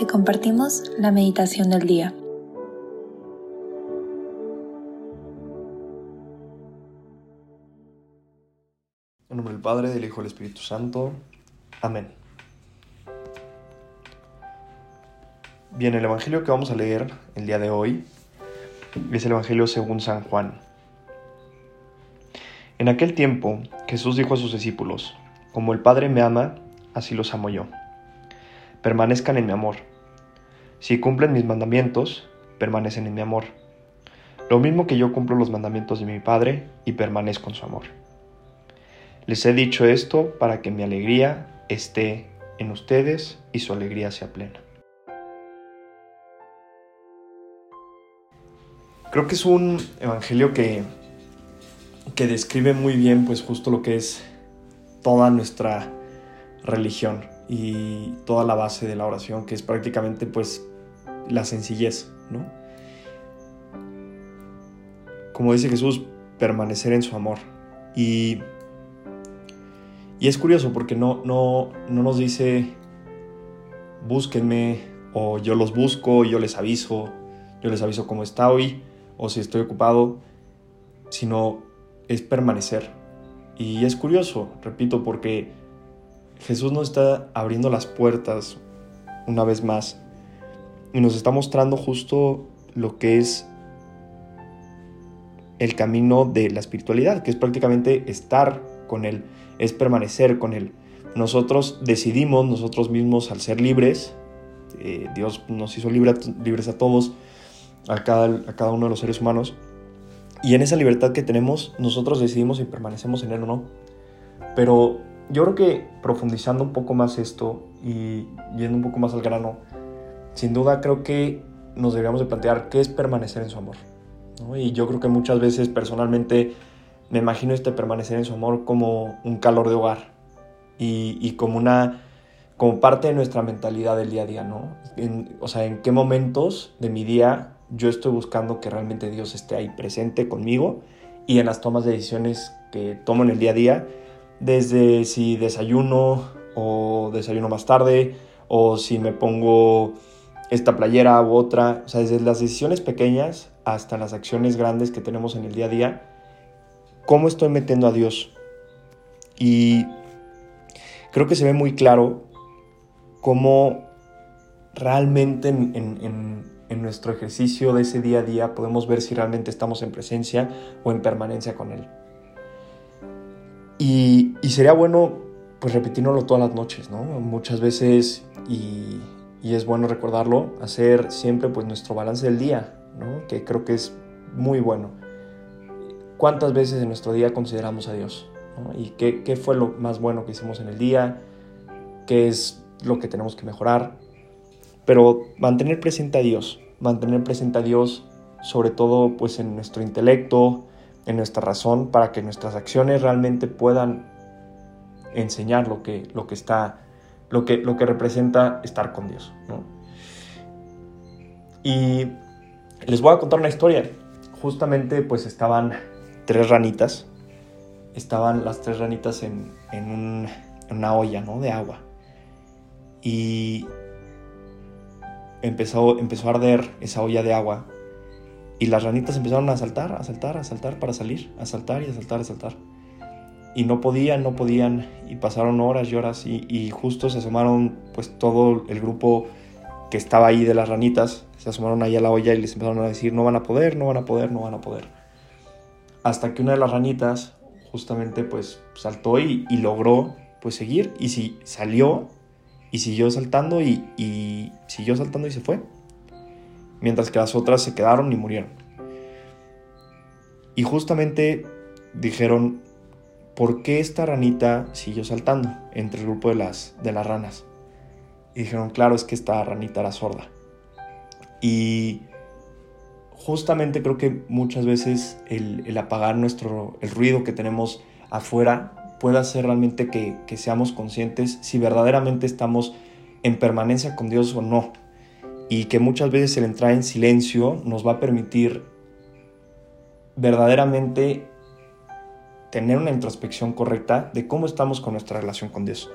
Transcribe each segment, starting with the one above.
te compartimos la meditación del día. En nombre del Padre, del Hijo y del Espíritu Santo. Amén. Bien, el Evangelio que vamos a leer el día de hoy es el Evangelio según San Juan. En aquel tiempo Jesús dijo a sus discípulos, Como el Padre me ama, así los amo yo. Permanezcan en mi amor. Si cumplen mis mandamientos, permanecen en mi amor. Lo mismo que yo cumplo los mandamientos de mi Padre y permanezco en su amor. Les he dicho esto para que mi alegría esté en ustedes y su alegría sea plena. Creo que es un evangelio que, que describe muy bien pues justo lo que es toda nuestra religión y toda la base de la oración, que es prácticamente pues la sencillez, ¿no? Como dice Jesús, permanecer en su amor. Y, y es curioso porque no, no, no nos dice búsquenme o yo los busco, yo les aviso, yo les aviso cómo está hoy o si estoy ocupado, sino es permanecer. Y es curioso, repito, porque Jesús nos está abriendo las puertas una vez más y nos está mostrando justo lo que es el camino de la espiritualidad, que es prácticamente estar con Él, es permanecer con Él. Nosotros decidimos, nosotros mismos al ser libres, eh, Dios nos hizo libres a todos, a cada, a cada uno de los seres humanos, y en esa libertad que tenemos, nosotros decidimos si permanecemos en Él o no. Pero yo creo que profundizando un poco más esto y yendo un poco más al grano, sin duda creo que nos deberíamos de plantear qué es permanecer en su amor. Y yo creo que muchas veces personalmente me imagino este permanecer en su amor como un calor de hogar y, como una como parte de nuestra mentalidad del día a día, ¿no? o sea, en qué momentos de mi día yo estoy buscando que realmente Dios esté ahí presente conmigo y en las tomas de decisiones que tomo en el día a día, desde si desayuno o desayuno más tarde, o si me pongo esta playera u otra, o sea, desde las decisiones pequeñas hasta las acciones grandes que tenemos en el día a día, cómo estoy metiendo a Dios. Y creo que se ve muy claro cómo realmente en, nuestro ejercicio de ese día a día podemos ver si realmente estamos en presencia o en permanencia con Él. Y, sería bueno, pues repetirlo todas las noches, ¿no? Muchas veces, y, es bueno recordarlo, hacer siempre pues nuestro balance del día. Que creo que es muy bueno. ¿Cuántas veces en nuestro día consideramos a Dios? ¿Y qué, qué fue lo más bueno que hicimos en el día? ¿Qué es lo que tenemos que mejorar? Pero mantener presente a Dios, mantener presente a Dios sobre todo pues en nuestro intelecto, en nuestra razón para que nuestras acciones realmente puedan enseñar lo que, lo que está, lo que, lo que representa estar con Dios. Y les voy a contar una historia. Justamente pues estaban tres ranitas, estaban las tres ranitas en, en, una olla ¿no? de agua. Y empezó, empezó a arder esa olla de agua y las ranitas empezaron a saltar, a saltar, a saltar para salir, a saltar y a saltar, a saltar. Y no podían, no podían, y pasaron horas y horas, y, justo se asomaron, pues todo el grupo que estaba ahí de las ranitas, se asomaron ahí a la olla y les empezaron a decir, no van a poder, no van a poder, no van a poder. Hasta que una de las ranitas justamente pues saltó y, logró pues seguir, y si salió, y siguió saltando, y, y siguió saltando y se fue mientras que las otras se quedaron y murieron. Y justamente dijeron, ¿por qué esta ranita siguió saltando entre el grupo de las, de las ranas? Y dijeron, claro, es que esta ranita era sorda. Y justamente creo que muchas veces el, apagar nuestro, el ruido que tenemos afuera puede hacer realmente que, que seamos conscientes si verdaderamente estamos en permanencia con Dios o no y que muchas veces el entrar en silencio nos va a permitir verdaderamente tener una introspección correcta de cómo estamos con nuestra relación con Dios.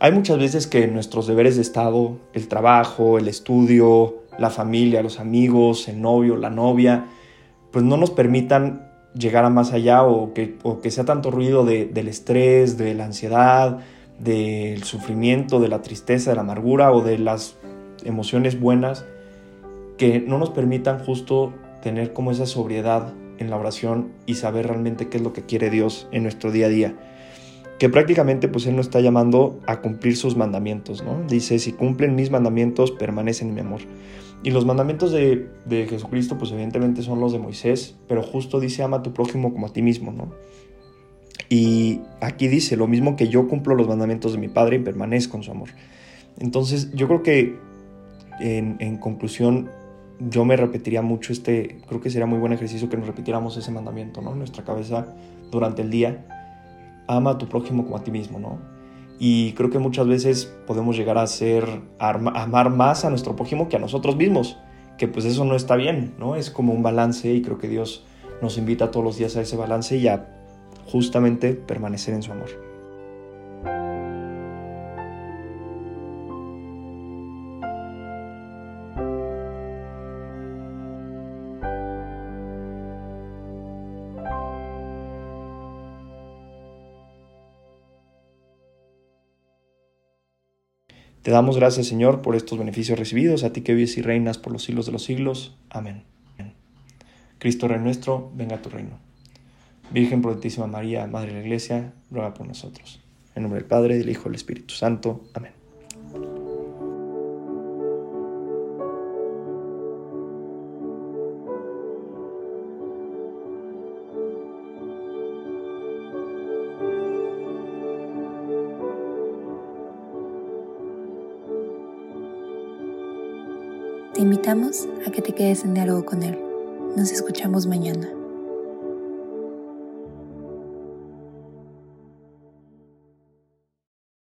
Hay muchas veces que nuestros deberes de Estado, el trabajo, el estudio, la familia, los amigos, el novio, la novia, pues no nos permitan llegar a más allá o que, que sea tanto ruido del estrés, de la ansiedad, del sufrimiento, de la tristeza, de la amargura o de las emociones buenas que no nos permitan justo tener como esa sobriedad en la oración y saber realmente qué es lo que quiere Dios en nuestro día a día que prácticamente pues Él nos está llamando a cumplir sus mandamientos, ¿no? Dice, si cumplen mis mandamientos, permanecen en mi amor. Y los mandamientos de, de, Jesucristo pues evidentemente son los de Moisés, pero justo dice, ama a tu prójimo como a ti mismo, ¿no? Y aquí dice, lo mismo que yo cumplo los mandamientos de mi Padre y permanezco en su amor. Entonces yo creo que en, en conclusión yo me repetiría mucho este, creo que sería muy buen ejercicio que nos repitiéramos ese mandamiento, ¿no? En nuestra cabeza durante el día ama a tu prójimo como a ti mismo, ¿no? Y creo que muchas veces podemos llegar a ser, amar más a nuestro prójimo que a nosotros mismos, que pues eso no está bien, ¿no? Es como un balance y creo que Dios nos invita todos los días a ese balance y a justamente permanecer en su amor. Te damos gracias, Señor, por estos beneficios recibidos, a ti que vives y reinas por los siglos de los siglos. Amén. Cristo Rey nuestro, venga a tu reino. Virgen Prudentísima María, Madre de la Iglesia, ruega por nosotros. En nombre del Padre, del Hijo y del Espíritu Santo. Amén. Te invitamos a que te quedes en diálogo con Él. Nos escuchamos mañana.